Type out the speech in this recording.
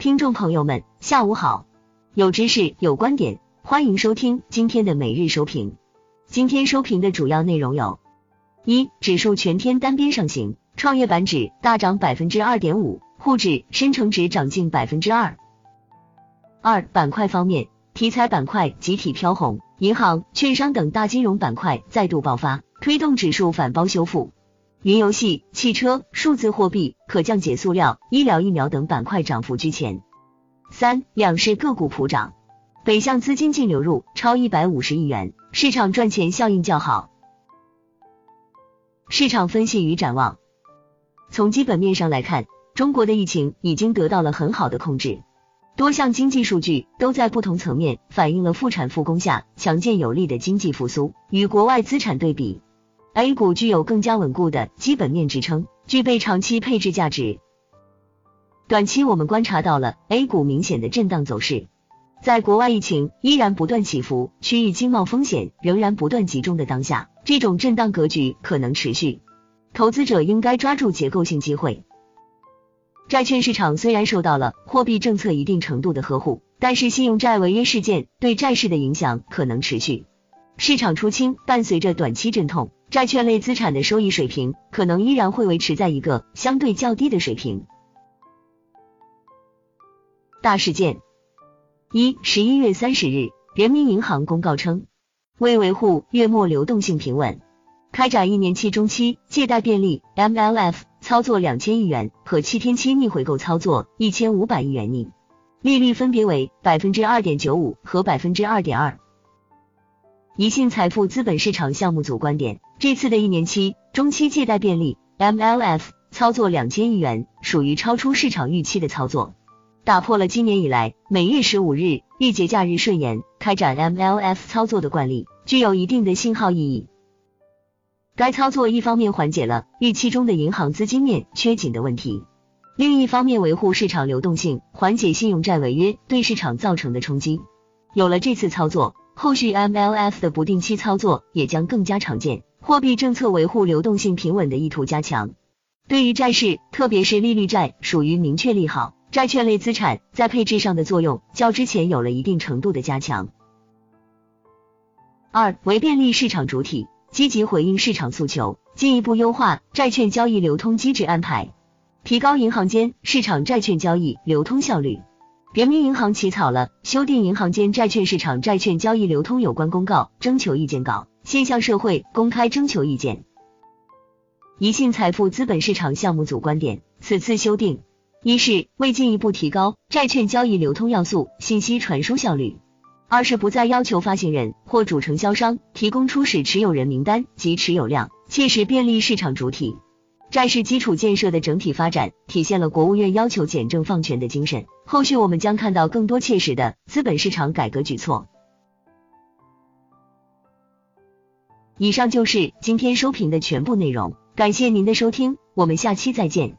听众朋友们，下午好，有知识有观点，欢迎收听今天的每日收评。今天收评的主要内容有：一、指数全天单边上行，创业板指大涨百分之二点五，沪指、深成指涨近百分之二。二、板块方面，题材板块集体飘红，银行、券商等大金融板块再度爆发，推动指数反包修复。云游戏、汽车、数字货币、可降解塑料、医疗疫苗等板块涨幅居前。三、两市个股普涨，北向资金净流入超一百五十亿元，市场赚钱效应较好。市场分析与展望，从基本面上来看，中国的疫情已经得到了很好的控制，多项经济数据都在不同层面反映了复产复工下强健有力的经济复苏。与国外资产对比。A 股具有更加稳固的基本面支撑，具备长期配置价值。短期我们观察到了 A 股明显的震荡走势，在国外疫情依然不断起伏，区域经贸风险仍然不断集中的当下，这种震荡格局可能持续。投资者应该抓住结构性机会。债券市场虽然受到了货币政策一定程度的呵护，但是信用债违约事件对债市的影响可能持续。市场出清伴随着短期阵痛。债券类资产的收益水平可能依然会维持在一个相对较低的水平。大事件一：十一月三十日，人民银行公告称，为维护月末流动性平稳，开展一年期中期借贷便利 （MLF） 操作两千亿元和七天期逆回购操作一千五百亿元逆，利率分别为百分之二点九五和百分之二点二。宜信财富资本市场项目组观点，这次的一年期、中期借贷便利 （MLF） 操作两千亿元，属于超出市场预期的操作，打破了今年以来每月十五日遇节假日顺延开展 MLF 操作的惯例，具有一定的信号意义。该操作一方面缓解了预期中的银行资金面缺紧的问题，另一方面维护市场流动性，缓解信用债违约对市场造成的冲击。有了这次操作。后续 MLF 的不定期操作也将更加常见，货币政策维护流动性平稳的意图加强。对于债市，特别是利率债，属于明确利好，债券类资产在配置上的作用较之前有了一定程度的加强。二为便利市场主体，积极回应市场诉求，进一步优化债券交易流通机制安排，提高银行间市场债券交易流通效率。人民银行起草了修订银行间债券市场债券交易流通有关公告征求意见稿，现向社会公开征求意见。宜信财富资本市场项目组观点：此次修订，一是为进一步提高债券交易流通要素信息传输效率；二是不再要求发行人或主承销商提供初始持有人名单及持有量，切实便利市场主体。债市基础建设的整体发展，体现了国务院要求简政放权的精神。后续我们将看到更多切实的资本市场改革举措。以上就是今天收评的全部内容，感谢您的收听，我们下期再见。